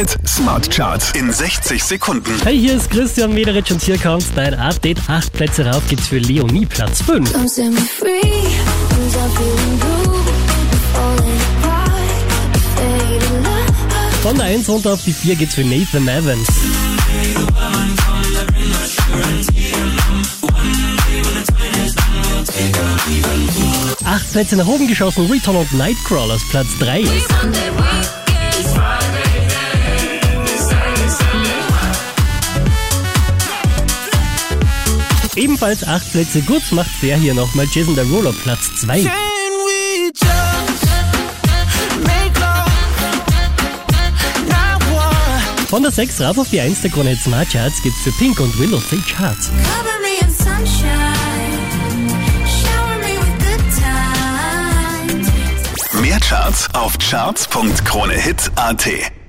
Hit Smart Charts in 60 Sekunden. Hey, hier ist Christian Mederitsch und hier kommt dein Update. Acht Plätze rauf geht's für Leonie, Platz 5. Come set me free, 'cause I'm feeling blue. Falling apart, fading love. Von der 1 runter auf die 4 geht's für Nathan Evans. Acht Plätze nach oben geschossen, Return und Nightcrawlers, Platz 3. Ebenfalls acht Plätze gut macht der hier nochmal Jason Derulo, Platz 2. Can we just make love? Not one. Von der 6 rauf auf die 1 der Krone Hit Smart Charts geht's für Pink und Willow Fake Charts. Cover me in sunshine. Shower me with good times. Mehr Charts auf charts.kronehit.at.